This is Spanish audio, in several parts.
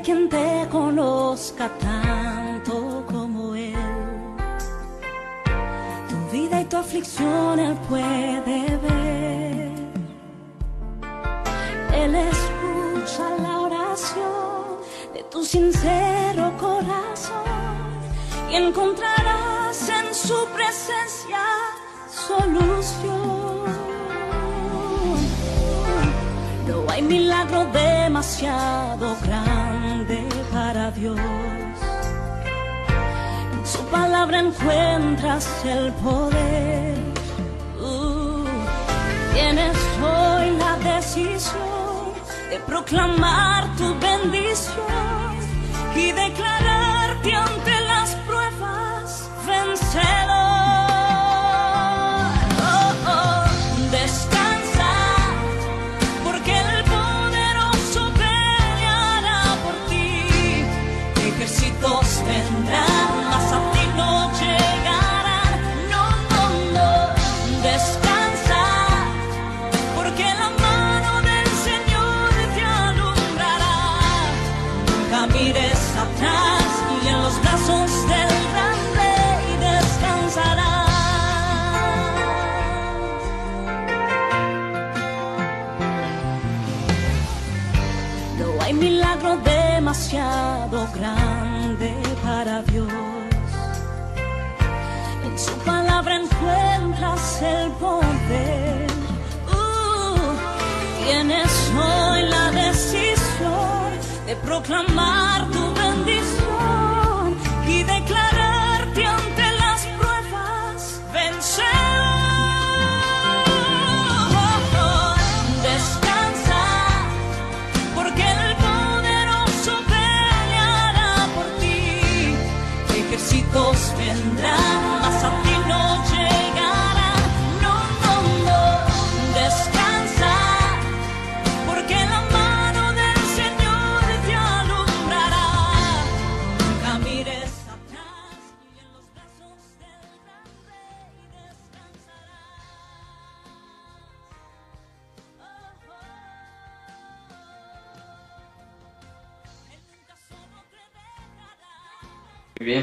quien te conozca tanto como Él. Tu vida y tu aflicción Él puede ver. Él escucha la oración de tu sincero corazón y encontrarás en su presencia solución. No hay milagro demasiado grande Dios. En su palabra encuentras el poder. Uh, tienes hoy la decisión de proclamar tu bendición y declararte ante para Dios. En su palabra encuentras el poder. Uh, tienes hoy la decisión de proclamar tu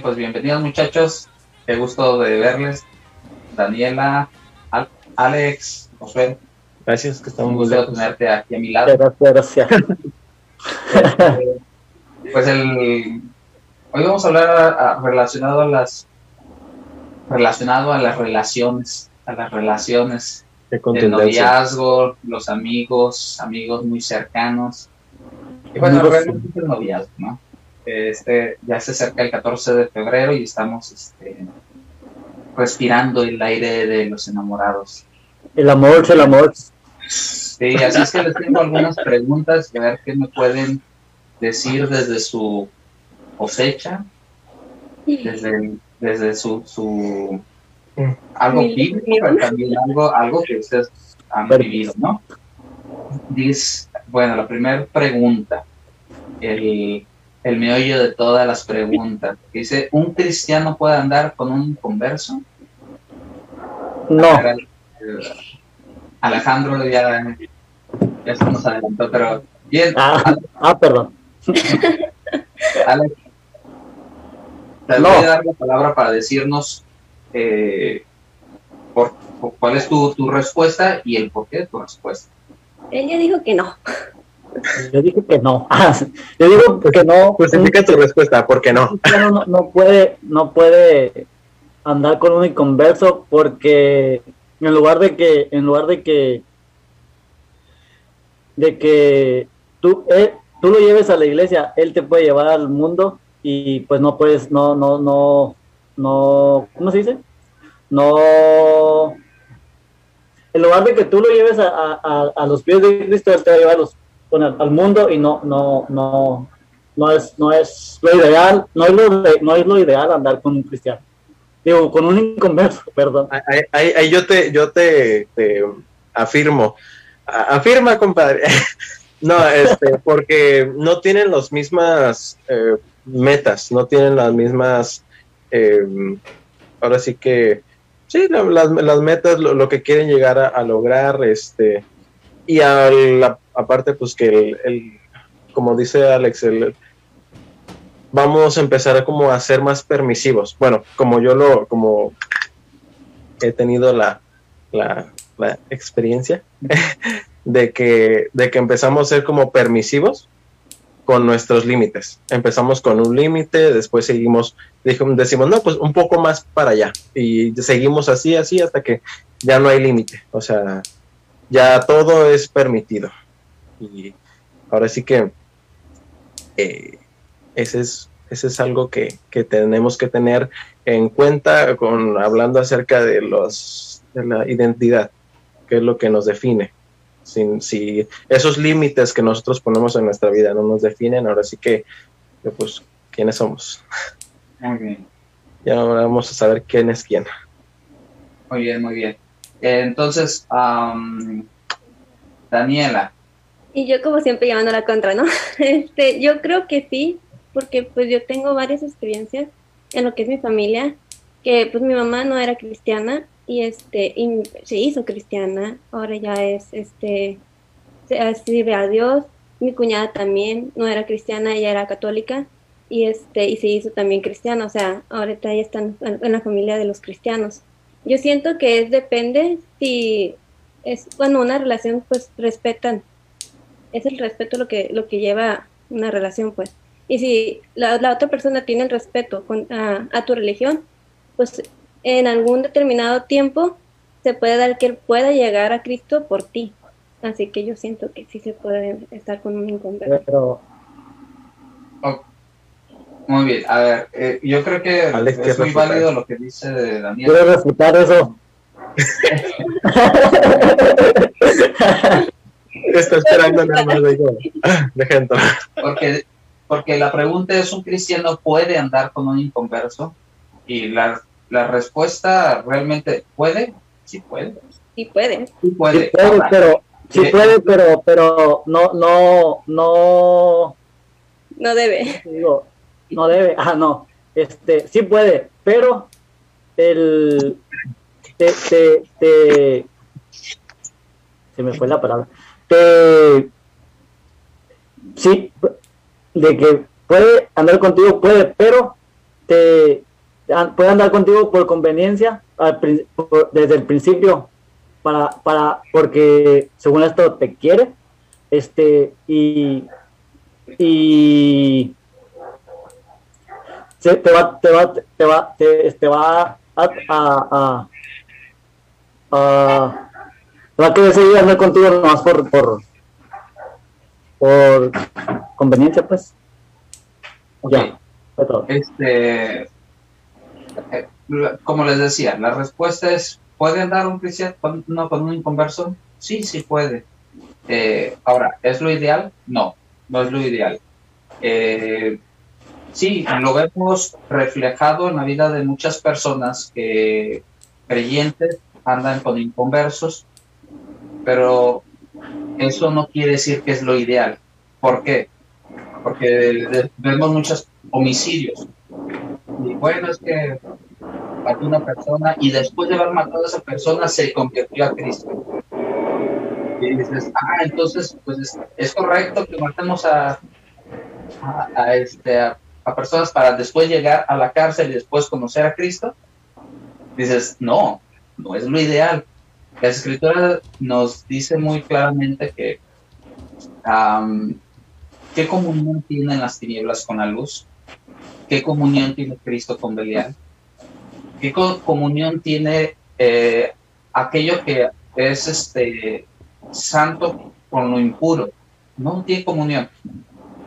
pues bienvenidos muchachos. Qué gusto de verles. Daniela, Al- Alex, Josué. Gracias, que Un estamos muy gusto tenerte aquí a mi lado. Gracias, gracias. Pues el hoy vamos a hablar a- a- relacionado a las relacionado a las relaciones, a las relaciones, el noviazgo, los amigos, amigos muy cercanos. Y bueno, Amigos, realmente es el noviazgo, ¿no? Este, ya se acerca el 14 de febrero y estamos este, respirando el aire de los enamorados. El amor, el amor. Sí, así es que les tengo algunas preguntas, a ver qué me pueden decir desde su cosecha, desde, desde su, su algo bíblico, pero también algo, algo que ustedes han vivido, ¿no? Dice, bueno, la primera pregunta, el, el meollo de todas las preguntas. Dice, ¿un cristiano puede andar con un converso? No, Alejandro ya, ya se nos adelantó, pero bien, ah, ah, perdón. Alex, te No. voy a dar la palabra para decirnos eh, por, por- cuál es tu, tu respuesta y el porqué de tu respuesta. Ella dijo que no. Yo dije que no. Yo digo que no. Un Justifica tu respuesta, ¿por qué no? no, no puede, no puede andar con un inconverso porque en lugar de que, en lugar de que, de que tú, él- tú lo lleves a la iglesia, él te puede llevar al mundo y pues no puedes, no, no, no, no, ¿cómo se dice? No, en lugar de que tú lo lleves a, a- a- a los pies de Cristo, él te va a llevar a los- el- al mundo y no, no, no, no es, no es lo ideal, no es lo, de- no es lo ideal andar con un cristiano. Digo, con un inconverso, perdón. Ahí, ahí- ahí yo te, yo te, te afirmo. Afirma, compadre. No, este, porque no tienen las mismas eh, metas, no tienen las mismas, eh, ahora sí que, sí, la- las, las metas, lo, lo que quieren llegar a, a lograr, este, y a la- aparte, pues que el, el- como dice Alex, el, vamos a empezar como a ser más permisivos. Bueno, como yo lo, como he tenido la, la, la experiencia de que, de que empezamos a ser como permisivos con nuestros límites. Empezamos con un límite, después seguimos, decimos, no, pues un poco más para allá. Y seguimos así, así, hasta que ya no hay límite. O sea, ya todo es permitido. Y ahora sí que eh, ese, es, ese es algo que, que, tenemos que tener en cuenta con hablando acerca de, los, de la identidad, que es lo que nos define. Sin, si esos límites que nosotros ponemos en nuestra vida no nos definen, ahora sí que, pues, ¿quiénes somos? Muy bien. Ya vamos a saber quién es quién. Muy bien, muy bien. Entonces, Daniela. Y yo como siempre llamando a la contra, ¿no? Este, yo creo que sí, porque pues yo tengo varias experiencias en lo que es mi familia, que pues mi mamá no era cristiana y este y se hizo cristiana, ahora ya es este se sirve a Dios. Mi cuñada también no era cristiana, ella era católica y este y se hizo también cristiana, o sea, ahorita ya están en la familia de los cristianos. Yo siento que es depende si es cuando una relación pues respetan es el respeto lo que lo que lleva una relación pues y si la, la otra persona tiene el respeto con, a, a tu religión pues en algún determinado tiempo se puede dar que él pueda llegar a Cristo por ti. Así que yo siento que sí se puede estar con un inconverso. Pero, Oh, Muy bien, a ver, eh, yo creo que Alex, ¿qué es muy refutar? válido lo que dice de Daniel. ¿Puedes refutar eso? Está esperando nada más. Deja entrar. Porque, porque la pregunta es, ¿un cristiano puede andar con un inconverso? Y la, la respuesta realmente, ¿puede? Sí puede. Sí puede. Sí puede. Sí puede, Ahora, pero, sí eh, puede, pero, pero no, no, no, No debe. digo, no debe, ah, no, este, sí puede, pero el, te, te, te, se me fue la palabra, te, sí, de que puede andar contigo, puede, pero te, puede andar contigo por conveniencia al desde el principio, para, para, porque según esto te quiere, este, y, y te va, te va, te va, te, te va a, a, a, a- va a querer seguir andar contigo nomás por, por, por conveniencia, pues. Ya, fue todo. Este, eh, como les decía, la respuesta es, ¿puede andar un cristiano con, no, con un inconverso? Sí, sí puede. Eh, ahora, ¿es lo ideal? No, no es lo ideal. Eh, sí, lo vemos reflejado en la vida de muchas personas que creyentes andan con inconversos, pero eso no quiere decir que es lo ideal. ¿Por qué? Porque vemos muchos homicidios. Y bueno, es que mató una persona y después de haber matado a esa persona se convirtió a Cristo. Y dices, ah, entonces, pues es, es correcto que matemos a, a, a este, a, a personas para después llegar a la cárcel y después conocer a Cristo. Dices, no, no es lo ideal. La escritura nos dice muy claramente que qué comunión tienen las tinieblas con la luz, qué comunión tiene Cristo con Belial, qué co- comunión tiene eh, aquello que es este santo con lo impuro. No tiene comunión.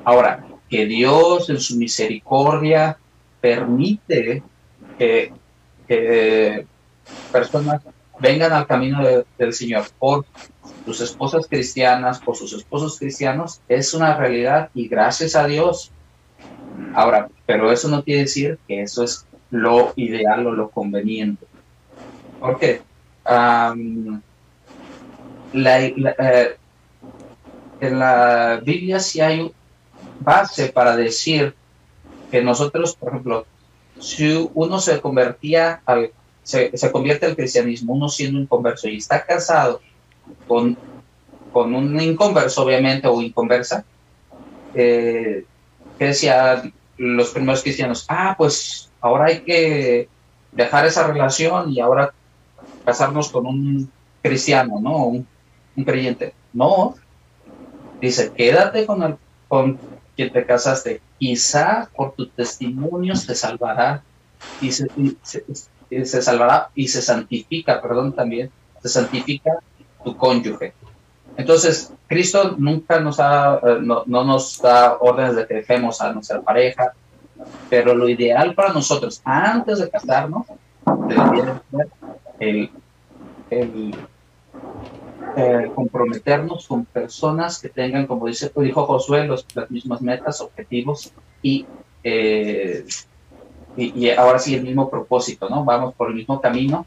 Ahora, que Dios en su misericordia permite que, personas vengan al camino de- del Señor por sus esposas cristianas, por sus esposos cristianos, es una realidad y gracias a Dios. Ahora, pero eso no quiere decir que eso es lo ideal o lo conveniente. ¿Por qué? Am, la, la- eh, en la Biblia sí hay base para decir que nosotros, por ejemplo, si uno se convertía al, se, se convierte al cristianismo, uno siendo un converso y está casado con, con un inconverso, obviamente, o inconversa, eh, que decía los primeros cristianos, ah, pues ahora hay que dejar esa relación y ahora casarnos con un cristiano, ¿no? Un, un creyente. No, dice, quédate con, el, con quien te casaste, quizá por tu testimonio te salvará y se, se, se salvará y se santifica, perdón, también, se santifica tu cónyuge. Entonces, Cristo nunca nos ha, eh, no, no nos da órdenes de que dejemos a nuestra pareja, pero lo ideal para nosotros, antes de casarnos, debería ser el, el, eh, comprometernos con personas que tengan, como dice, dijo Josué, los, las mismas metas, objetivos y, eh, y, y ahora sí el mismo propósito, ¿no? Vamos por el mismo camino,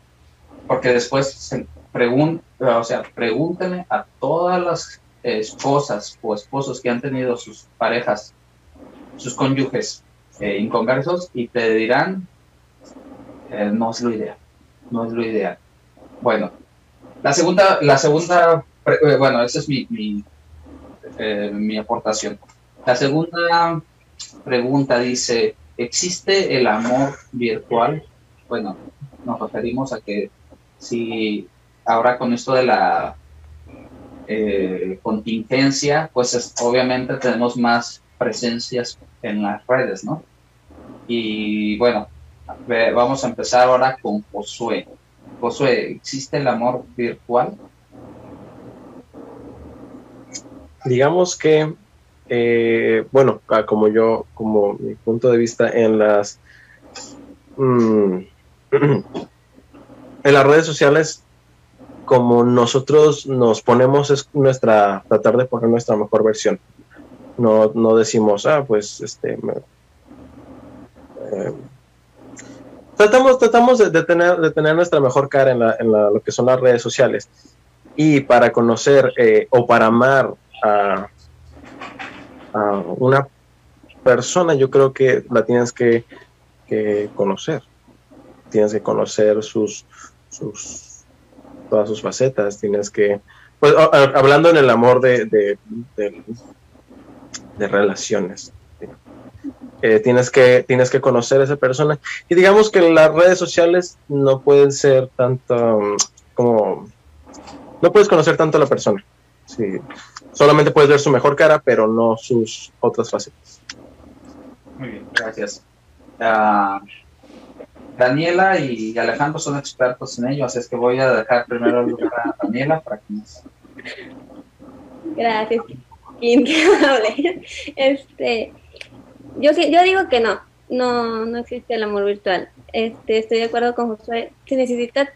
porque después se pregun o sea, pregúntale a todas las esposas o esposos que han tenido sus parejas, sus cónyuges eh, inconversos y te dirán, eh, no es lo ideal, no es lo ideal. Bueno, la segunda, la segunda, eh, bueno, esa es mi, eh, mi aportación. La segunda pregunta dice, ¿existe el amor virtual? Bueno, nos referimos a que si ahora con esto de la eh, contingencia, pues es, obviamente tenemos más presencias en las redes, ¿no? Y bueno, vamos a empezar ahora con Josué. ¿Existe el amor virtual? digamos que, eh, bueno, ah, como yo, como mi punto de vista en las, mm, en las redes sociales, como nosotros nos ponemos es nuestra, tratar de poner nuestra mejor versión. No, no decimos, ah, pues, este, eh, tratamos, tratamos de, tener, de tener nuestra mejor cara en, la, en la- lo que son las redes sociales. Y para conocer eh, o para amar a, una persona, yo creo que la tienes que, conocer. Tienes que conocer sus, sus, todas sus facetas. Tienes que, pues, hablando en el amor de, de- de relaciones. Eh, tienes que tienes que conocer a esa persona y digamos que las redes sociales no pueden ser tanto mm, como no puedes conocer tanto a la persona sí solamente puedes ver su mejor cara pero no sus otras facetas Muy bien, gracias. Ah, Daniela y Alejandro son expertos en ello, así es que voy a dejar primero el lugar a Daniela para que nos... Gracias. Este, yo, yo digo que no, no, no existe el amor virtual. Este, estoy de acuerdo con Josué. Se necesita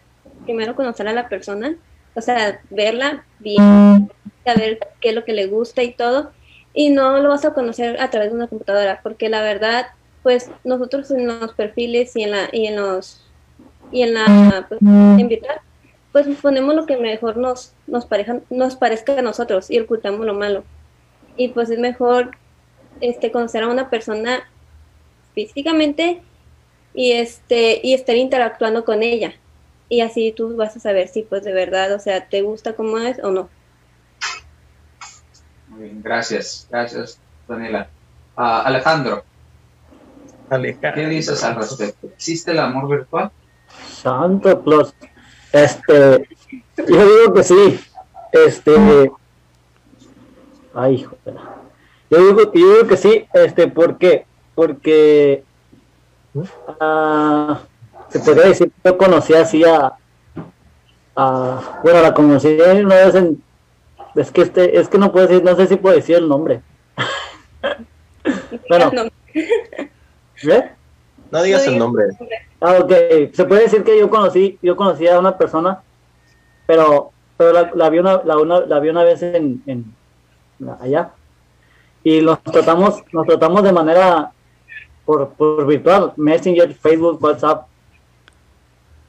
primero conocer a la persona, o sea, verla bien, saber qué es lo que le gusta y todo. Y no lo vas a conocer a través de una computadora, porque la verdad, pues nosotros en los perfiles y en la y en los y en la pues, virtual pues ponemos lo que mejor nos, nos, pareja, nos parezca a nosotros y ocultamos lo malo. Y pues es mejor este, conocer a una persona físicamente y, este, y estar interactuando con ella. Y así tú vas a saber si pues de verdad, o sea, te gusta como es o no. Muy bien, gracias, gracias Daniela. Ah, Alejandro, Aleja. ¿qué dices al respecto? ¿Existe el amor virtual? Santo Claus. Este, yo digo que sí. Este, ay, hijo de la- Yo digo, yo digo que sí. Este, ¿por qué? Porque ah, se podría decir que yo conocí así a, a- bueno, la conocí una vez en, es que este, es que no puedo decir, no sé si puedo decir el nombre. Bueno. No, ¿Eh? no digas el digas- nombre Ah, ok. Se puede decir que yo conocí, yo conocí a una persona, pero, pero la, la vi una, la, una, la vi una vez en, en allá. Y nos tratamos, nos tratamos de manera por, por virtual, Messenger, Facebook, WhatsApp.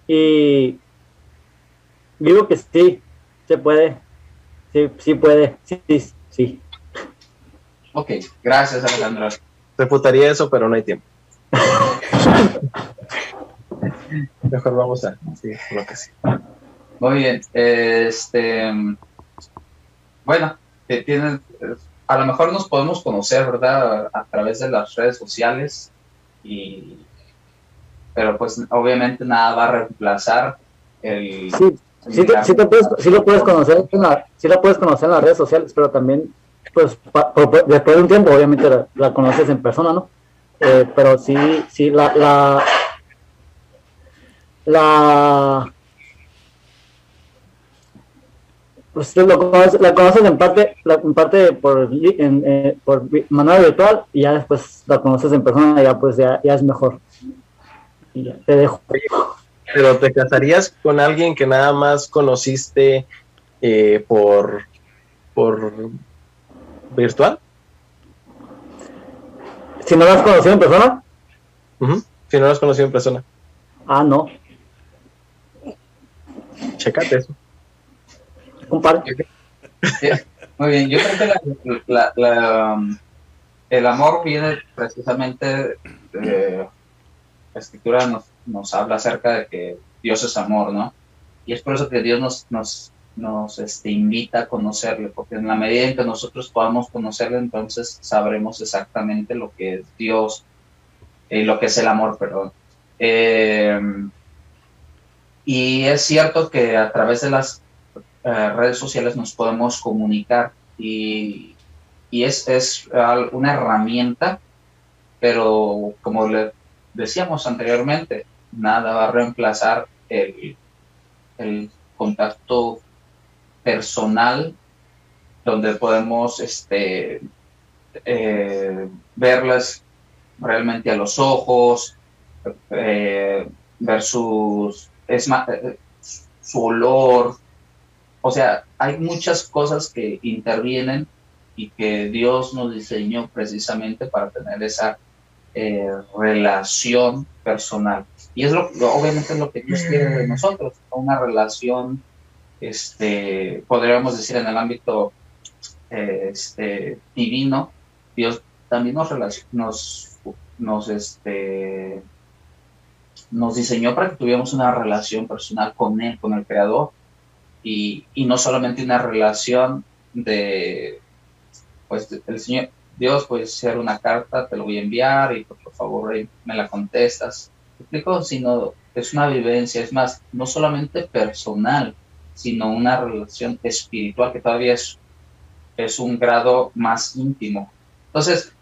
Y digo que sí, se puede. Sí, sí puede. Sí, sí, sí. Ok, gracias Alejandro. refutaría eso pero no hay tiempo mejor vamos a sí lo que sí Muy bien, este, bueno, tienes, a lo mejor nos podemos conocer, ¿verdad? A, través de las redes sociales y pero pues obviamente nada va a reemplazar el sí, sí, te, puedes, sí lo puedes conocer sí la puedes conocer en las redes sociales pero también pues después de un tiempo obviamente la, conoces en persona no eh, pero sí sí la la la pues lo conoces, la conoces en parte, en parte por, en, eh, por manera virtual y ya después la conoces en persona y ya pues ya, ya es mejor. Y ya, te dejo. Pero te casarías con alguien que nada más conociste eh, por, por virtual? Si no lo has conocido en persona. Si no lo has conocido en persona. Ah, no. Checate eso. Muy bien, yo creo que um, el amor viene precisamente, la escritura nos, nos, habla acerca de que Dios es amor, ¿no? Y es por eso que Dios nos, nos, nos este, invita a conocerle, porque en la medida en que nosotros podamos conocerle, entonces sabremos exactamente lo que es Dios y lo que es el amor, perdón. Eh, y es cierto que a través de las eh, redes sociales nos podemos comunicar y, y es, es, una herramienta, pero como le decíamos anteriormente, nada va a reemplazar el, el contacto personal donde podemos este, eh, verlas realmente a los ojos, eh, ver sus, es su olor, o sea, hay muchas cosas que intervienen y que Dios nos diseñó precisamente para tener esa eh, relación personal. Y es lo, obviamente es lo que Dios quiere de nosotros, una relación, este, podríamos decir en el ámbito este, divino, Dios también nos, nos, nos, este, nos diseñó para que tuviéramos una relación personal con Él, con el Creador, y, y no solamente una relación de, pues, el Señor, Dios, puede ser una carta, te lo voy a enviar y por, favor me la contestas. explico? Sino es una vivencia, es más, no solamente personal, sino una relación espiritual que todavía es, es un grado más íntimo. Entonces,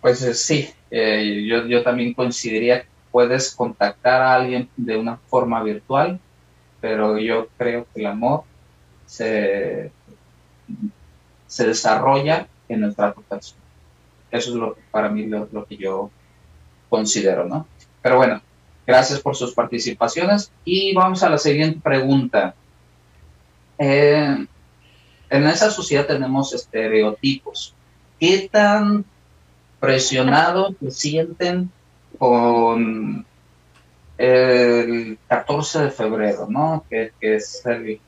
pues eh, sí, eh, yo, yo también consideraría que puedes contactar a alguien de una forma virtual, pero yo creo que el amor se, se desarrolla en el trato. Eso es lo, para mí lo, que yo considero, ¿no? Pero bueno, gracias por sus participaciones y vamos a la siguiente pregunta. Eh, en esa sociedad tenemos estereotipos. ¿Qué tan presionados se sienten con el 14 de febrero, ¿no? Que, es el,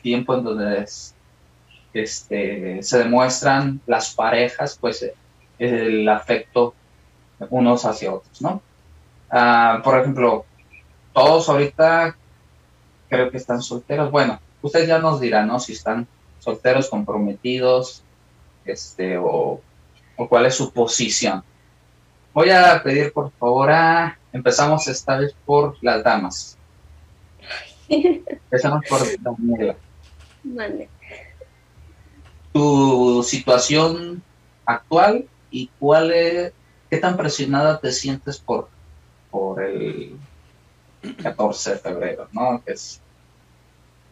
tiempo en donde este, se demuestran las parejas, pues el afecto unos hacia otros, ¿no? Ah, por ejemplo, todos ahorita creo que están solteros. Bueno, usted ya nos dirá, ¿no? Si están solteros, comprometidos, este, o, o cuál es su posición. Voy a pedir por favor a... Empezamos esta vez por las damas. Empezamos por Daniela. Vale. Tu situación actual y cuál es, qué tan presionada te sientes por, por el 14 de febrero, ¿no? es,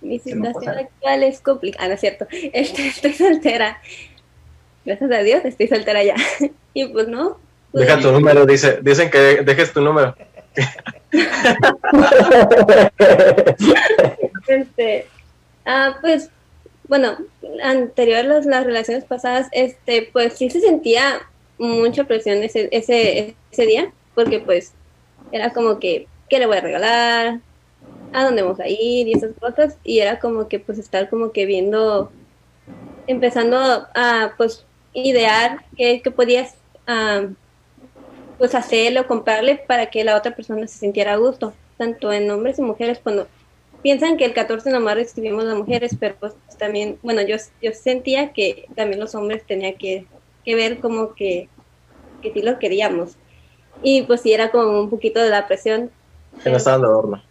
Mi situación actual es complicada, ¿no es cierto? Estoy, estoy soltera. Gracias a Dios estoy soltera ya. y pues no, Deja tu número, dice, dicen que dejes tu número. este, ah, pues, bueno, anterior a las, relaciones pasadas, este, pues sí se sentía mucha presión ese, ese, ese día, porque pues era como que, ¿qué le voy a regalar? ¿A dónde vamos a ir? Y esas cosas, y era como que pues estar como que viendo, empezando a pues idear qué, qué podías ah, pues hacerlo, comprarle para que la otra persona se sintiera a gusto, tanto en hombres y mujeres cuando piensan que el 14 nomás recibimos las mujeres, pero pues también, bueno, yo, yo sentía que también los hombres tenían que, que ver como que, que sí lo queríamos. Y pues sí era como un poquito de la presión. Que no estaban de adorno.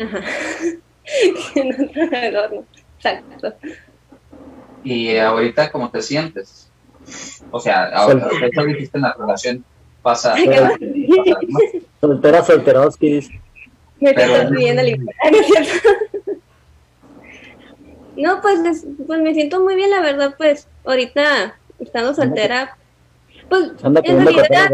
Ajá. que no estaban de adorno. Exacto. Y ahorita, ¿cómo te sientes? O sea, ahora, eso dijiste en la relación pasa. ¿no? Soltera, solteroski, dice. Me Pero- estás pidiendo libertad, ¿no es cierto? No, pues, les- pues me siento muy bien, la verdad, pues ahorita estando soltera, pues Anda en realidad,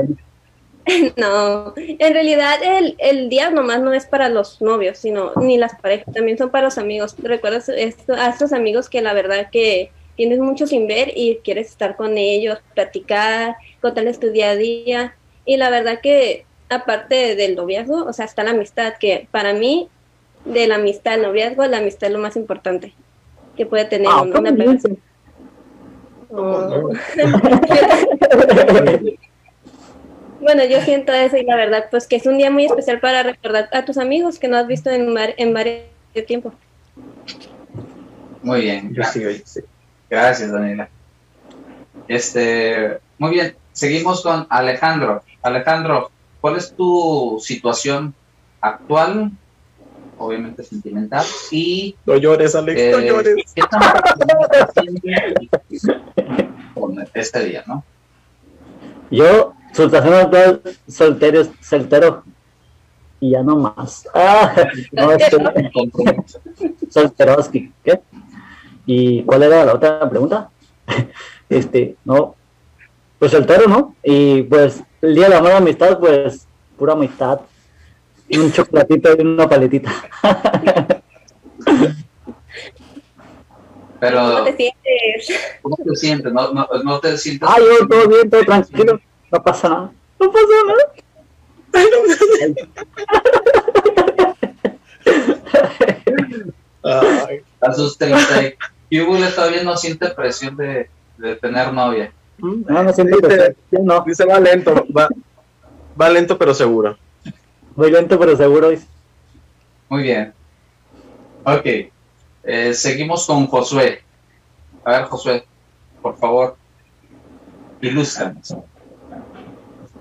no, en realidad el, el día nomás no es para los novios, sino ni las parejas, también son para los amigos. ¿Recuerdas esto, a estos amigos que la verdad que tienes mucho sin ver y quieres estar con ellos, platicar, contarles tu día a día? Y la verdad que aparte del noviazgo, o sea, está la amistad, que para mí, de la amistad, el noviazgo, la amistad es lo más importante que puede tener Ah, una, una ¿cómo persona. Oh. Bueno, yo siento eso y la verdad, pues que es un día muy especial para recordar a tus amigos que no has visto en, mar- en varios tiempo. Muy bien. Yo sí, oye, sí. Gracias, Daniela. Este, muy bien. Seguimos con Alejandro. Alejandro, ¿cuál es tu situación actual? Obviamente sentimental. Y No llores, Alex, no eh, llores. ¿qué tan con este día, no? Yo, soltación actual, soltero, soltero. Y ya no más. Ah, no, solteroski. ¿Qué? ¿Y cuál era la otra pregunta? Este, no. Pues soltero, ¿no? Y pues el día de la nueva amistad, pues pura amistad. Y un chocolatito y una paletita. Pero, ¿Cómo te sientes? ¿cómo te sientes? ¿No, no, no te sientes? Ah, yo todo bien, todo tranquilo. No pasa nada. No pasa nada. Ay, A sus 30 y- ¿Qué hubo? Él todavía no siente presión de, de tener novia. No, no que Dice, sí, no. dice, va lento, va, va lento pero seguro. Muy lento, pero seguro. dice. Muy bien. Ok. Eh, seguimos con Josué. A ver, Josué, por favor, ilústranos.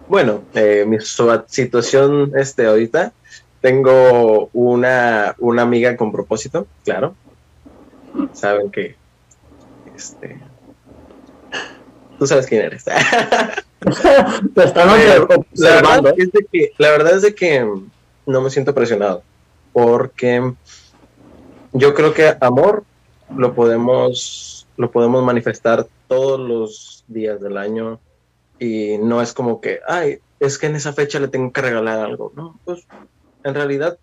Bueno, eh, mi su- situación este ahorita, tengo una, una amiga con propósito, claro. Saben que, este, tú sabes quién eres. Te están Pero, la, observando. verdad es de que, la verdad es de que no me siento presionado, porque yo creo que amor lo podemos, lo podemos manifestar todos los días del año y no es como que, ay, es que en esa fecha le tengo que regalar algo, ¿no? Pues en realidad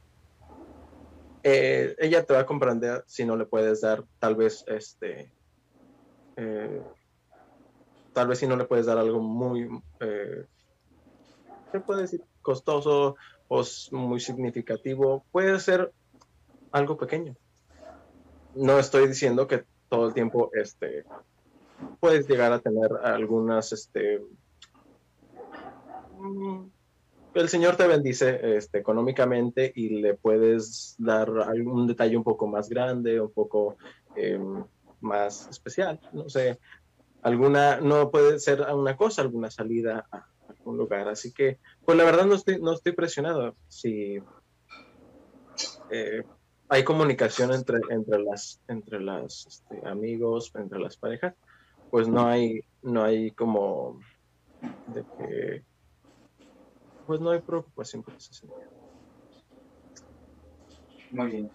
eh, ella te va a comprender si no le puedes dar tal vez este... eh, tal vez si no le puedes dar algo muy, eh, ¿qué decir? Costoso o muy significativo, puede ser algo pequeño. No estoy diciendo que todo el tiempo este, puedes llegar a tener algunas, este, mm, el Señor te bendice este, económicamente y le puedes dar algún detalle un poco más grande, un poco em, más especial, no sé, alguna, no puede ser una cosa, alguna salida a algún lugar. Así que, pues la verdad no estoy, no estoy presionado. Si eh, hay comunicación entre, entre las, entre las este, amigos, entre las parejas, pues no hay, no hay como de que, pues no hay preocupación por ese sentido. Muy bien.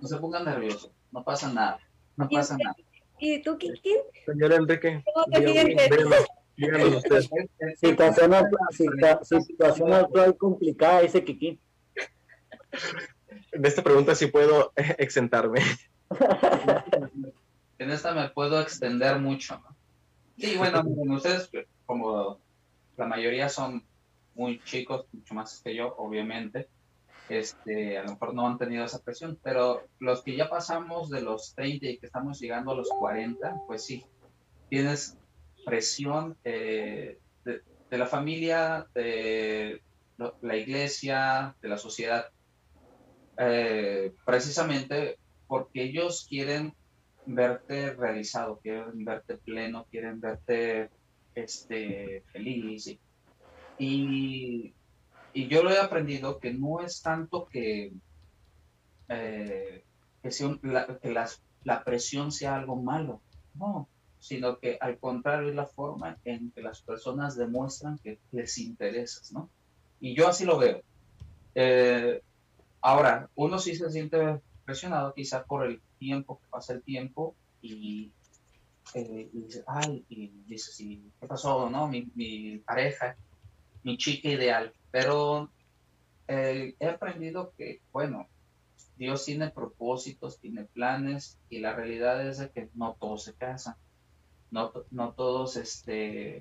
No se pongan nerviosos, no pasa nada. No ¿Y pasa nada. ¿Y tú, Kiki? Señor Enrique, ¿Cómo te díganos, usted. Situación, actual- situa- situación actual complicada, dice Kiki. De esta pregunta sí puedo eh, exentarme. En esta me puedo extender mucho. ¿no? Sí, bueno, miren, ustedes, como la mayoría son muy chicos, mucho más que yo, obviamente, este, a lo mejor no han tenido esa presión, pero los que ya pasamos de los 30 y que estamos llegando a los 40, pues sí, tienes presión eh, de, la familia, de la iglesia, de la sociedad. eh, precisamente porque ellos quieren verte realizado, quieren verte pleno, quieren verte este, feliz. Y, y yo lo he aprendido que no es tanto que, eh, que, sea la, que las, la presión sea algo malo, no, sino que al contrario es la forma en que las personas demuestran que les interesas, ¿no? Y yo así lo veo. Eh, ahora, uno sí se siente presionado quizá por el tiempo, que pasa el tiempo y, eh, y dice, ay, y dice, sí, ¿qué pasó? ¿No? Mi, mi pareja, mi chica ideal. Pero eh, he aprendido que, bueno, Dios tiene propósitos, tiene planes y la realidad es de que no todos se casan. No, no todos, este,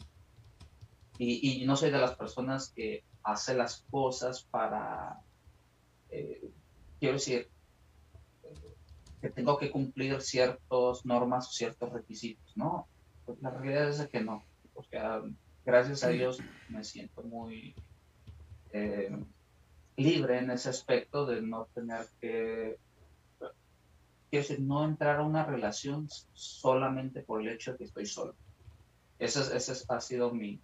y, no soy de las personas que hace las cosas para, eh, quiero decir, que tengo que cumplir ciertas normas o ciertos requisitos, ¿no? Pues la realidad es que no, porque gracias a Dios me siento muy eh, libre en ese aspecto de no tener que, quiero decir, no entrar a una relación solamente por el hecho de que estoy solo. Esa, esa ha sido mi,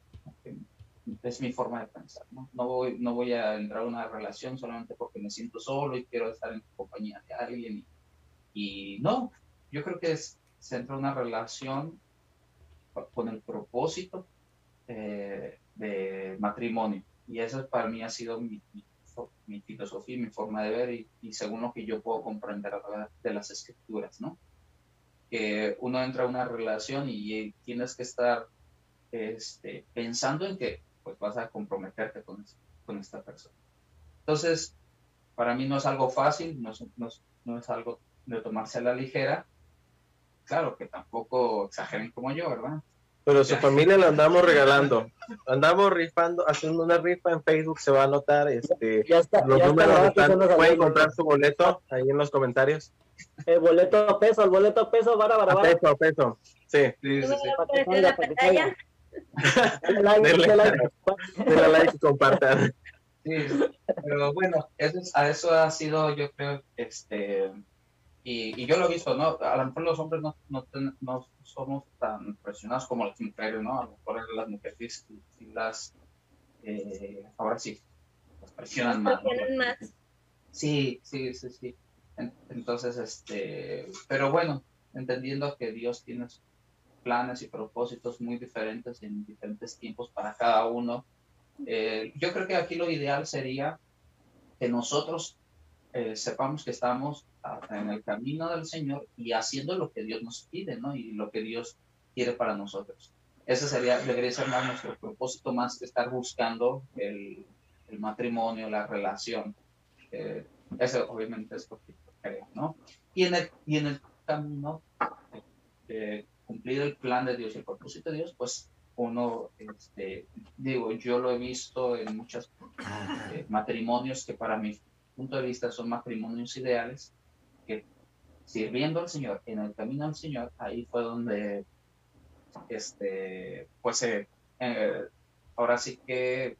es mi forma de pensar, ¿no? No voy, no voy a entrar a una relación solamente porque me siento solo y quiero estar en compañía de alguien. Y, no, yo creo que es, se entra una relación con el propósito eh, de matrimonio. Y eso para mí ha sido mi, filosofía, mi forma de ver y, según lo que yo puedo comprender de las escrituras, ¿no? Que uno entra a una relación y tienes que estar este, pensando en que pues vas a comprometerte con, con esta persona. Entonces, para mí no es algo fácil, no es, no es, algo de tomarse a la ligera. Claro que tampoco exageren como yo, ¿verdad? Pero su familia la andamos regalando. Andamos rifando, haciendo una rifa en Facebook, se va a anotar este, ya está, los ya números está, están, pueden está. comprar su boleto ahí en los comentarios. El boleto a peso, el boleto a peso, vara, vara, A vara. peso, a peso. Sí. Sí, sí, sí. ¿Me va a Para que like, Denle like. Denle like y compartan. Sí, pero bueno, eso es- a eso ha sido, yo creo, este, y, y yo lo he visto, ¿no? A lo mejor los hombres no, no, ten- no somos tan presionados como las mujeres, ¿no? A lo mejor las mujeres sí, las, eh, ahora sí, las presionan más. Presionan más. Sí, sí, sí, sí. En- Entonces, este, pero bueno, entendiendo que Dios tiene planes y propósitos muy diferentes en diferentes tiempos para cada uno, eh, yo creo que aquí lo ideal sería que nosotros eh, sepamos que estamos en el camino del Señor y haciendo lo que Dios nos pide, ¿no? Y lo que Dios quiere para nosotros. Ese sería, debería ser más nuestro propósito, más que estar buscando el, el matrimonio, la relación. Eh, eso obviamente es lo que creo, ¿no? Y en el, y en el camino de cumplir el plan de Dios el propósito de Dios, pues uno, este, digo, yo lo he visto en muchos eh, matrimonios que para mi punto de vista son matrimonios ideales, que sirviendo al Señor, en el camino al Señor, ahí fue donde, este, pues, eh, ahora sí que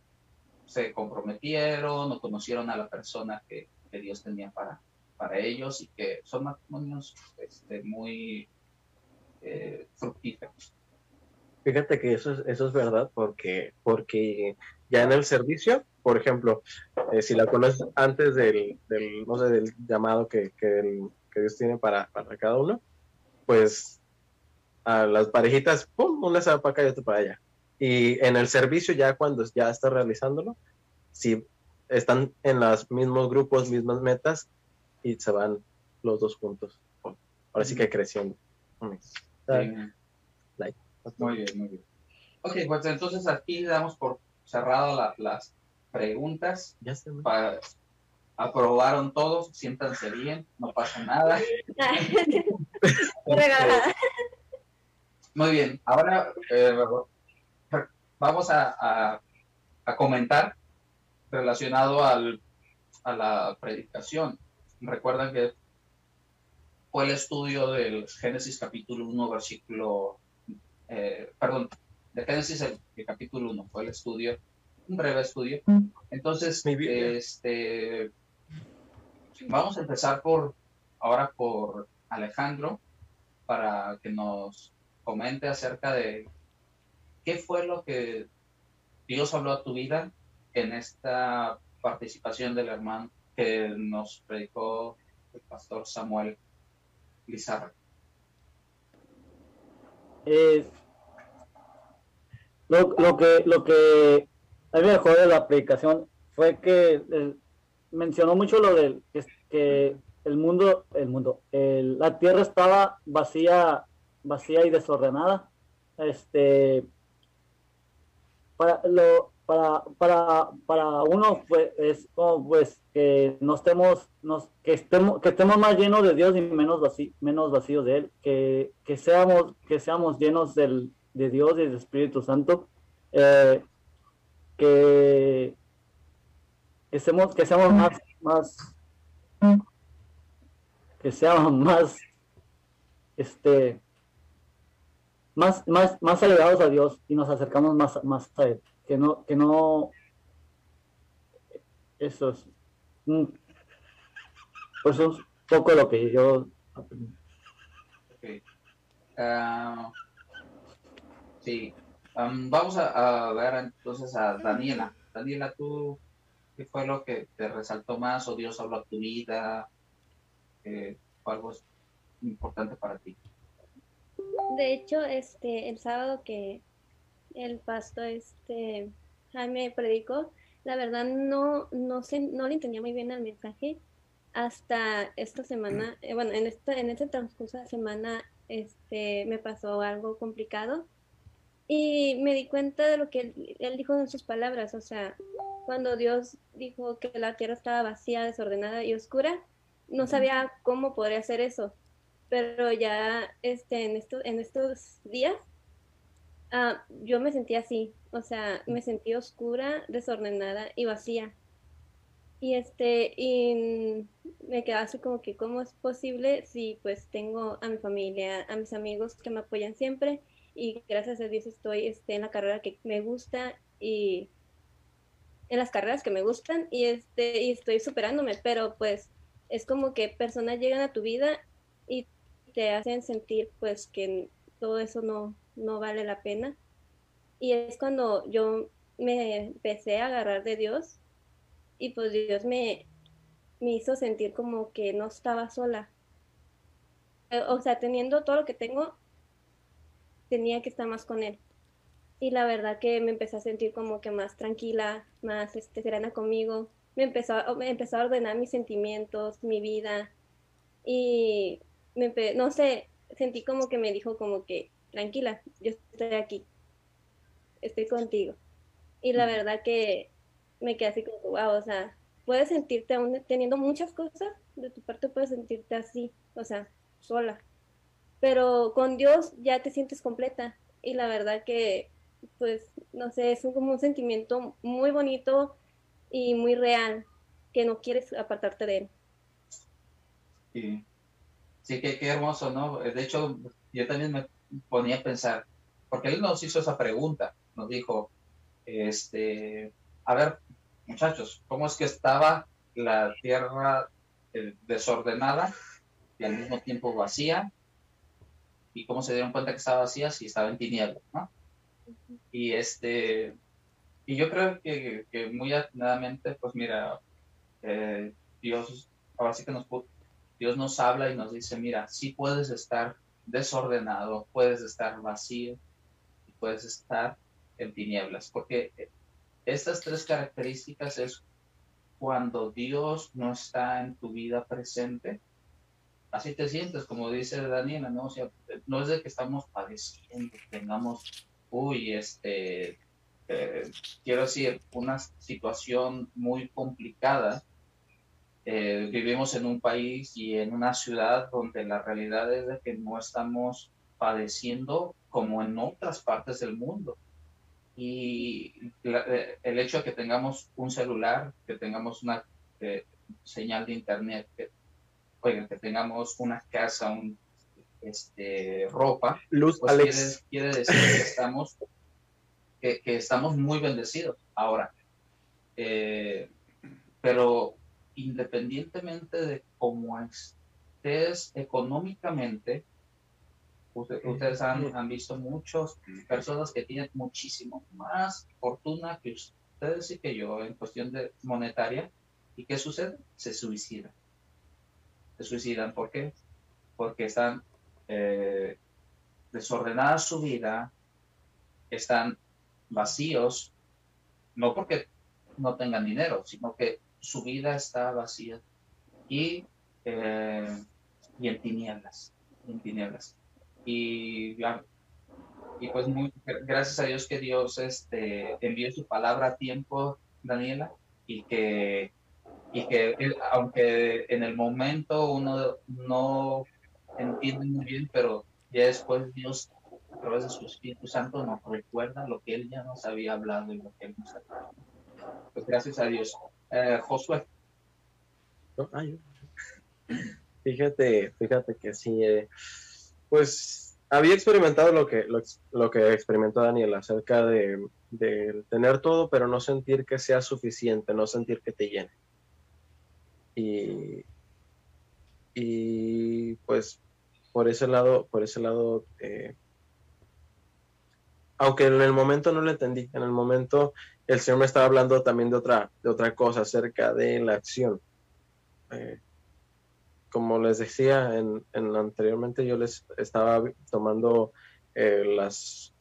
se comprometieron o conocieron a la persona que, que Dios tenía para, para ellos y que son matrimonios este, muy eh, fructíferos. Fíjate que eso es, eso es verdad, porque, porque ya en el servicio, por ejemplo, eh, si la conoces antes del, del, no sé, del llamado que, que, el- que Dios tiene para, para cada uno, pues a las parejitas, ¡pum! una se va para acá y otra para allá. Y en el servicio, ya cuando ya estás realizándolo, si están en los mismos grupos, mismas metas, y se van los dos juntos. Ahora sí que creciendo. Like. Muy bien, muy bien. Ok, pues entonces aquí damos por cerrado la- las preguntas. Ya está, ¿no? Pa- aprobaron todos, siéntanse bien, no pasa nada. Muy bien, ahora eh, vamos a, a- a comentar relacionado al, a la predicación. Recuerdan que fue el estudio del Génesis capítulo 1, versículo, eh, perdón, de Génesis el, el capítulo 1, fue el estudio, un breve estudio. Entonces, Mi Biblia. este, vamos a empezar por ahora por Alejandro para que nos comente acerca de qué fue lo que Dios habló a tu vida en esta participación del hermano que nos predicó el pastor Samuel Lizarra. Es lo, lo, que lo que a mí me dejó de la predicación fue que eh, mencionó mucho lo del que, el mundo el mundo la tierra estaba vacía vacía y desordenada. Este para lo para, para, para uno pues, es como pues que nos estemos, nos, que estemos, que estemos más llenos de Dios y menos vacíos, menos vacíos de Él, que, que seamos, que seamos llenos del, de Dios y del Espíritu Santo, eh, que, que seamos, que seamos más, más, que seamos más, este, más, más, más alegados a Dios y nos acercamos más, más a Él que no, que no, eso es, pues es un poco lo que yo aprendí. Ah, sí, vamos a, ver entonces a Daniela. Daniela, ¿tú qué fue lo que te resaltó más o Dios habló a tu vida? Eh, algo importante para ti? De hecho, este, el sábado que el pastor este Jaime predicó, la verdad no, no sé, no le entendía muy bien el mensaje hasta esta semana, eh, bueno, en esta, en este transcurso de semana, este, me pasó algo complicado y me di cuenta de lo que él, él, dijo en sus palabras, o sea, cuando Dios dijo que la tierra estaba vacía, desordenada y oscura, no sabía cómo podría hacer eso, pero ya, este, en estos, en estos días Ah, yo me sentí así, o sea, me sentí oscura, desordenada y vacía. Y este, y me quedaba así como que, ¿cómo es posible si pues tengo a mi familia, a mis amigos que me apoyan siempre? Y gracias a Dios estoy este, en la carrera que me gusta y en las carreras que me gustan y, este, y estoy superándome, pero pues es como que personas llegan a tu vida y te hacen sentir pues que todo eso no, no vale la pena. Y es cuando yo me empecé a agarrar de Dios y pues Dios me, me hizo sentir como que no estaba sola. Eh, o sea, teniendo todo lo que tengo, tenía que estar más con Él. Y la verdad que me empecé a sentir como que más tranquila, más este, serena conmigo. Me empezó, me empezó a ordenar mis sentimientos, mi vida. Y me no sé, sentí como que me dijo como que tranquila, yo estoy aquí, estoy contigo. Y la verdad que me quedé así como, wow, o sea, puedes sentirte aún teniendo muchas cosas, de tu parte puedes sentirte así, o sea, sola. Pero con Dios ya te sientes completa. Y la verdad que, pues, no sé, es como un sentimiento muy bonito y muy real, que no quieres apartarte de él. Sí, sí que qué hermoso, ¿no? De hecho, yo también me ponía a pensar, porque él nos hizo esa pregunta, nos dijo, este, a ver, muchachos, ¿cómo es que estaba la tierra eh, desordenada y al mismo tiempo vacía? ¿Y cómo se dieron cuenta que estaba vacía si estaba en tinieblas, no? Y este, y yo creo que, que muy atinadamente, pues mira, eh, Dios, ahora sí que nos, Dios nos habla y nos dice, mira, sí puedes estar desordenado, puedes estar vacío y puedes estar en tinieblas, porque estas tres características es cuando Dios no está en tu vida presente, así te sientes, como dice Daniela, ¿no? Sea, no es de que estamos padeciendo, tengamos, uy, este, eh, quiero decir, una situación muy complicada, eh, vivimos en un país y en una ciudad donde la realidad es de que no estamos padeciendo como en otras partes del mundo. Y eh, el hecho de que tengamos un celular, que tengamos una eh, señal de internet, que, que tengamos una casa, un, este, ropa, Luz, pues quiere, decir que estamos, que, estamos muy bendecidos ahora. pero independientemente de cómo estés económicamente, ustedes han, han visto muchas personas que tienen muchísimo más fortuna que ustedes y que yo en cuestión de monetaria. ¿Y qué sucede? Se suicidan. Se suicidan. ¿Por qué? Porque están eh, desordenada su vida, están vacíos, no porque no tengan dinero, sino que su vida está vacía y, eh, y en tinieblas, en tinieblas. Y, y pues muy, gracias a Dios que Dios este, envió su palabra a tiempo, Daniela, y que, y que aunque en el momento uno no entiende muy bien, pero ya después Dios a través de su Espíritu Santo nos recuerda lo que Él ya nos había hablado y lo que Él nos ha hablado. Pues gracias a Dios. Eh, Josué. Fíjate, fíjate que sí, eh, pues había experimentado lo que, lo, que experimentó Daniel acerca de, de, tener todo, pero no sentir que sea suficiente, no sentir que te llene. Y, y pues por ese lado, por ese lado, eh, aunque en el momento no lo entendí, en el momento el Señor me estaba hablando también de otra, de otra cosa acerca de la acción. Eh, como les decía en, anteriormente, yo les estaba tomando eh, las,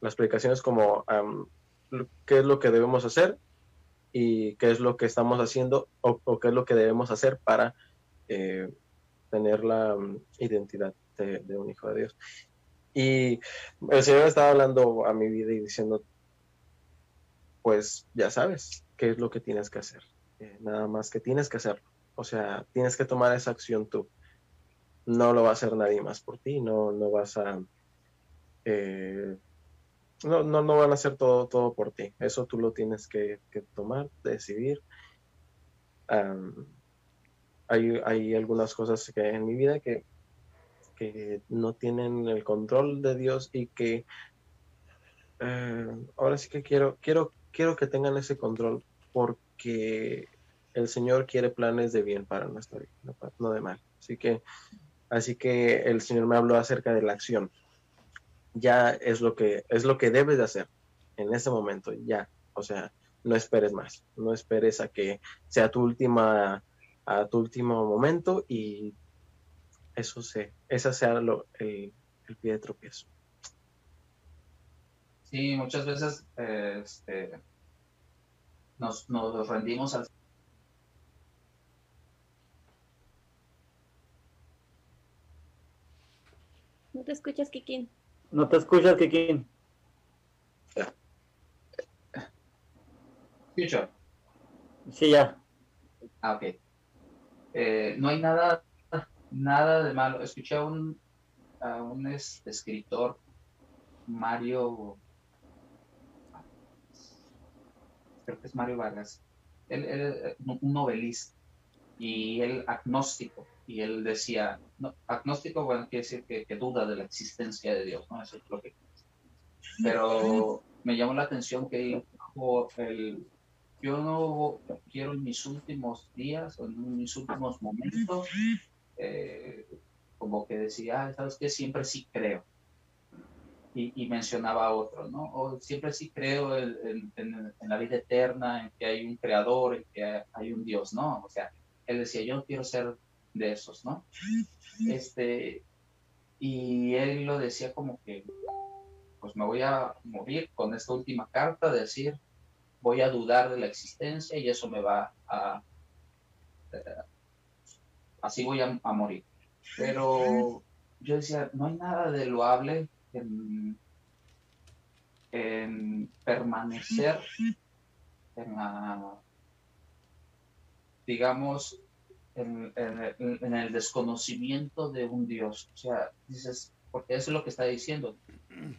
las explicaciones como qué es lo que debemos hacer y qué es lo que estamos haciendo o, qué es lo que debemos hacer para tener la identidad de, un hijo de Dios. Y el Señor estaba hablando a mi vida y diciendo, pues ya sabes qué es lo que tienes que hacer. Eh, nada más que tienes que hacerlo. O sea, tienes que tomar esa acción tú. No lo va a hacer nadie más por ti, no, no vas a... Eh, no, no, van a hacer todo, todo por ti. Eso tú lo tienes que, tomar, decidir hay, algunas cosas que en mi vida que, no tienen el control de Dios y que eh, ahora sí que quiero, quiero, quiero que tengan ese control porque el Señor quiere planes de bien para nuestra vida, no, de mal. Así que, así que el Señor me habló acerca de la acción. Ya es lo que, es lo que debes de hacer en ese momento, ya. O sea, no esperes más, no esperes a que sea tu última a tu último momento y eso se, esa sea lo, el, pie de tropiezo. Sí, muchas veces este, nos, nos rendimos al No te escuchas, Kikín. No te escuchas, Kikín. ¿Escucho? Sí, ya. Ah, ok. Eh, no hay nada, nada de malo. Escuché a un, a un escritor, Mario, creo que es Mario Vargas, él, él, un novelista y él agnóstico, y él decía, no, agnóstico, bueno, quiere decir que, duda de la existencia de Dios, ¿no? Eso es lo que... Pero me llamó la atención que dijo el, yo no quiero en mis últimos días en mis últimos momentos, eh, como que decía, ¿sabes qué? Siempre sí creo. Y, mencionaba a otro, ¿no? O siempre sí creo en, la vida eterna, en que hay un creador, en que hay un Dios, ¿no? O sea, él decía, yo quiero ser de esos, ¿no? Este, y él lo decía como que, pues me voy a morir con esta última carta, decir, voy a dudar de la existencia y eso me va a... Así voy a, morir. Pero yo decía, no hay nada de loable en, en permanecer en la, digamos, en, en, el desconocimiento de un Dios. O sea, dices, porque eso es lo que está diciendo.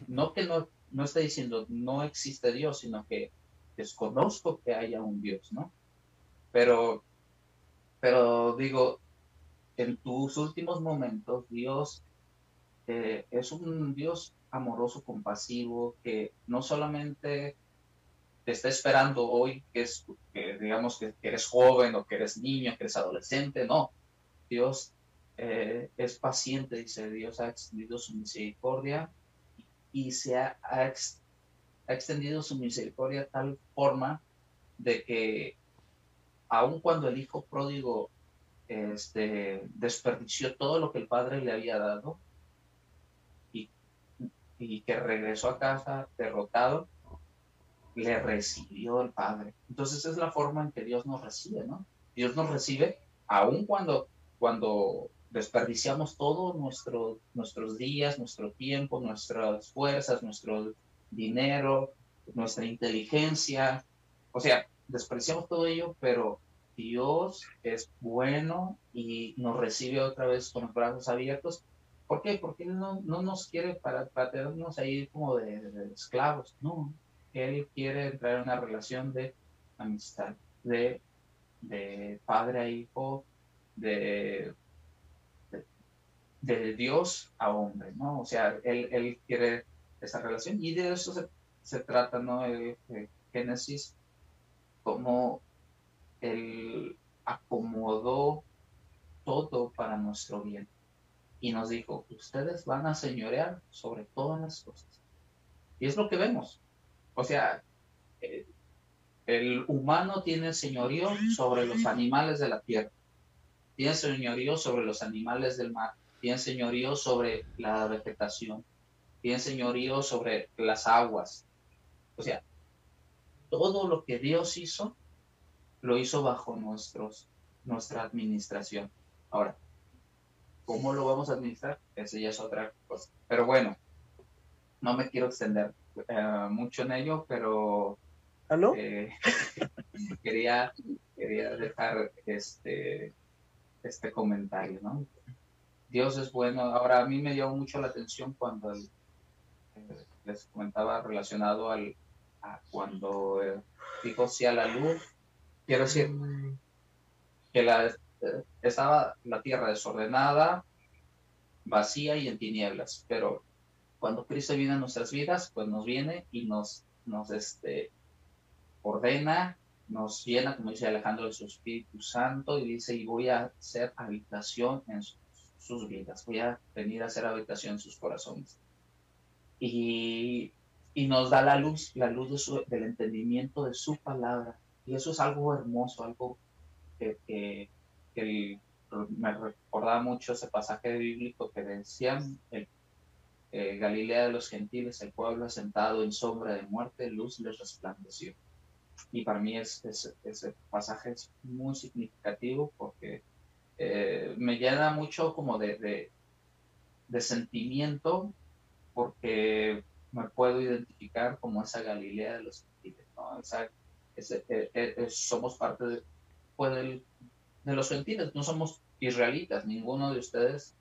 No que no, no está diciendo no existe Dios, sino que desconozco que haya un Dios, ¿no? Pero, pero digo, en tus últimos momentos, Dios eh, es un Dios amoroso, compasivo, que no solamente te está esperando hoy, que es, que digamos que eres joven o que eres niño, que eres adolescente, no. Dios eh, es paciente, dice Dios ha extendido su misericordia y se ha, ha, extendido su misericordia tal forma de que aun cuando el hijo pródigo este, desperdició todo lo que el padre le había dado y, que regresó a casa derrotado, le recibió el Padre. Entonces es la forma en que Dios nos recibe, ¿no? Dios nos recibe aun cuando, cuando desperdiciamos todos nuestro, nuestros días, nuestro tiempo, nuestras fuerzas, nuestro dinero, nuestra inteligencia. O sea, desperdiciamos todo ello, pero Dios es bueno y nos recibe otra vez con los brazos abiertos. ¿Por qué? Porque no, no nos quiere para, para tenernos ahí como de, de esclavos. No, él quiere entrar en una relación de amistad, de, de padre a hijo, de, de, Dios a hombre, ¿no? O sea, él, él quiere esa relación y de eso se, se trata, ¿no? El, el Génesis, como él acomodó todo para nuestro bien. Y nos dijo, ustedes van a señorear sobre todas las cosas. Y es lo que vemos. O sea, eh, el humano tiene señorío sobre los animales de la tierra, tiene señorío sobre los animales del mar, tiene señorío sobre la vegetación, tiene señorío sobre las aguas. O sea, todo lo que Dios hizo, lo hizo bajo nuestros, nuestra administración. Ahora, ¿cómo lo vamos a administrar? Esa ya es otra cosa. Pero bueno, no me quiero extender uh, mucho en ello, pero ¿Ah, no? eh, quería, quería dejar este, este comentario, ¿no? Dios es bueno. Ahora, a mí me llamó mucho la atención cuando el, eh, les comentaba relacionado al, a cuando eh, dijo sí a la luz. Quiero decir que la, eh, estaba la tierra desordenada, vacía y en tinieblas, pero cuando Cristo viene a nuestras vidas, pues nos viene y nos, nos este, ordena, nos llena, como dice Alejandro, de su Espíritu Santo y dice, y voy a hacer habitación en sus, vidas, voy a venir a hacer habitación en sus corazones. Y, y nos da la luz, la luz de su, del entendimiento de su palabra. Y eso es algo hermoso, algo que, que, me recordaba mucho ese pasaje bíblico que decían, el eh, Galilea de los gentiles, el pueblo asentado en sombra de muerte, luz les resplandeció. Y para mí es, es, ese pasaje es muy significativo porque eh, me llena mucho como de, de, de, sentimiento porque me puedo identificar como esa Galilea de los gentiles, ¿no? Esa, ese, eh, somos parte de, pues, del, de los gentiles, no somos israelitas, ninguno de ustedes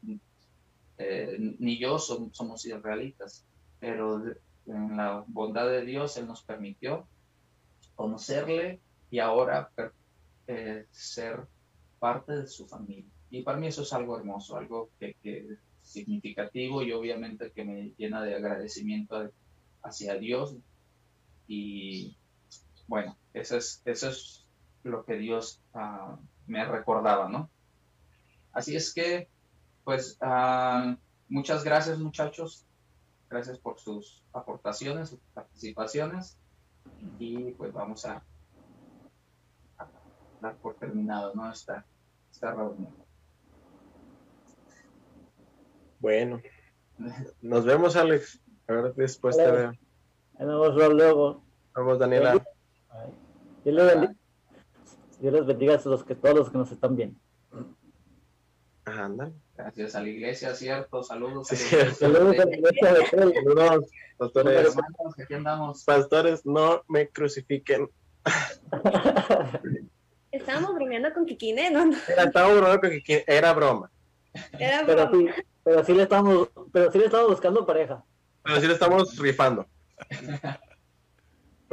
eh, ni yo somos israelitas, pero en la bondad de Dios Él nos permitió conocerle y ahora eh, ser parte de su familia. Y para mí eso es algo hermoso, algo que, que significativo y obviamente que me llena de agradecimiento hacia Dios. Y bueno, eso es, eso es lo que Dios uh, me recordaba, ¿no? Así es que pues uh, muchas gracias muchachos, gracias por sus aportaciones, sus participaciones y pues vamos a, a dar por terminado ¿no? esta, esta reunión. Bueno, nos vemos Alex, a ver después te veo. Nos vemos luego. Nos vemos Daniela. Dios les bendiga, Dios les bendiga a los que, todos los que nos están viendo. Anda. Gracias a la iglesia, cierto. Saludos. Sí, a la iglesia. Saludos a la iglesia de Tel. Saludos, pastores. Hermanos, aquí andamos. Pastores, no me crucifiquen. Estábamos bromeando con Kikine, ¿no? no, Era, estaba broma porque era broma. Era Pero broma. sí, pero sí le estamos, pero sí le estamos buscando pareja. Pero sí le estamos rifando.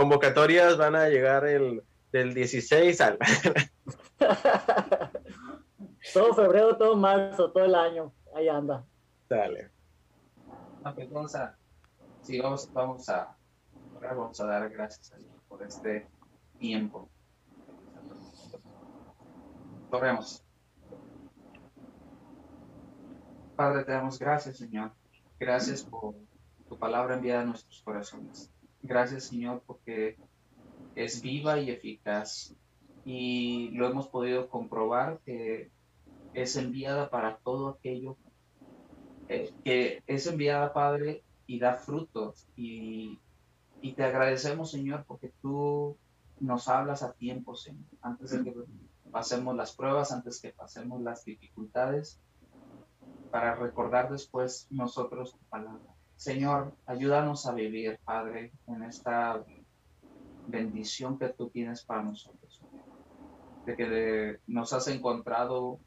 Convocatorias van a llegar el del 16 al. todo febrero, todo marzo, todo el año. Ahí anda. Dale. Ah, pues vamos a, sí, vamos, vamos a, vamos a dar gracias a Dios. por este tiempo. Oremos. Padre, te damos gracias, Señor. Gracias por tu palabra enviada a nuestros corazones. Gracias, Señor, porque es viva y eficaz. Y lo hemos podido comprobar que es enviada para todo aquello eh, que es enviada, Padre, y da frutos. Y, y te agradecemos, Señor, porque tú nos hablas a tiempo, Señor, antes de que pasemos las pruebas, antes que pasemos las dificultades, para recordar después nosotros tu palabra. Señor, ayúdanos a vivir, Padre, en esta bendición que tú tienes para nosotros. De que nos has encontrado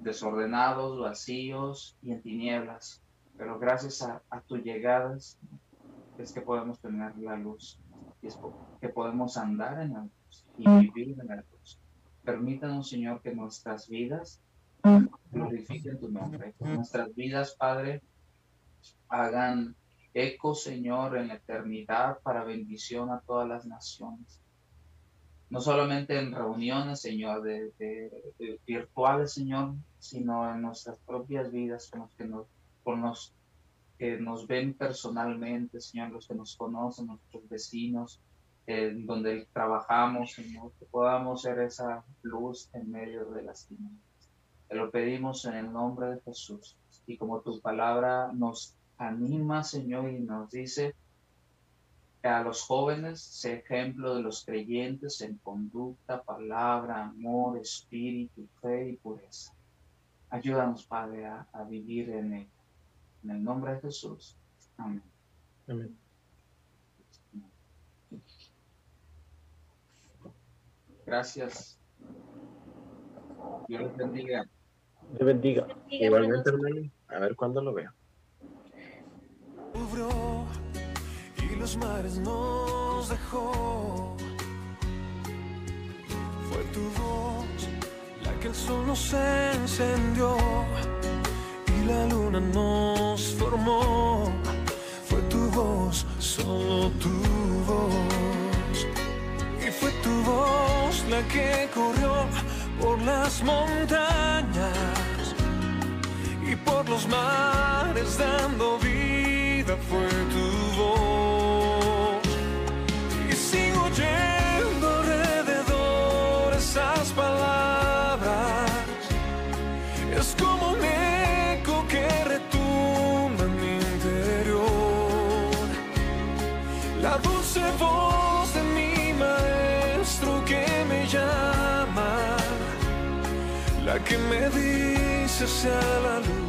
desordenados, vacíos y en tinieblas. Pero gracias a, tu llegada es que podemos tener la luz y es que podemos andar en la luz y vivir en la luz. Permítanos, Señor, que nuestras vidas glorifiquen tu nombre. Nuestras vidas, Padre, hagan eco, Señor, en la eternidad para bendición a todas las naciones. No solamente en reuniones, Señor, de, virtuales, Señor, sino en nuestras propias vidas, con los que nos, ven personalmente, Señor, los que nos conocen, nuestros vecinos, donde trabajamos, Señor, que podamos ser esa luz en medio de las tinieblas. Te lo pedimos en el nombre de Jesús. Y como tu palabra nos anima, Señor, y nos dice que a los jóvenes sé ejemplo de los creyentes en conducta, palabra, amor, espíritu, fe y pureza. Ayúdanos, Padre, a, vivir en él. En el nombre de Jesús. Amén. Amén. Gracias. Dios les bendiga. Dios bendiga. Igualmente, hermano. A ver cuándo lo veo. Y los mares nos dejó. Fue tu voz la que el sol nos encendió y la luna nos formó. Fue tu voz, solo tu voz. Y fue tu voz la que corrió por las montañas y por los mares dando vida fue tu voz. Me dice sea la luz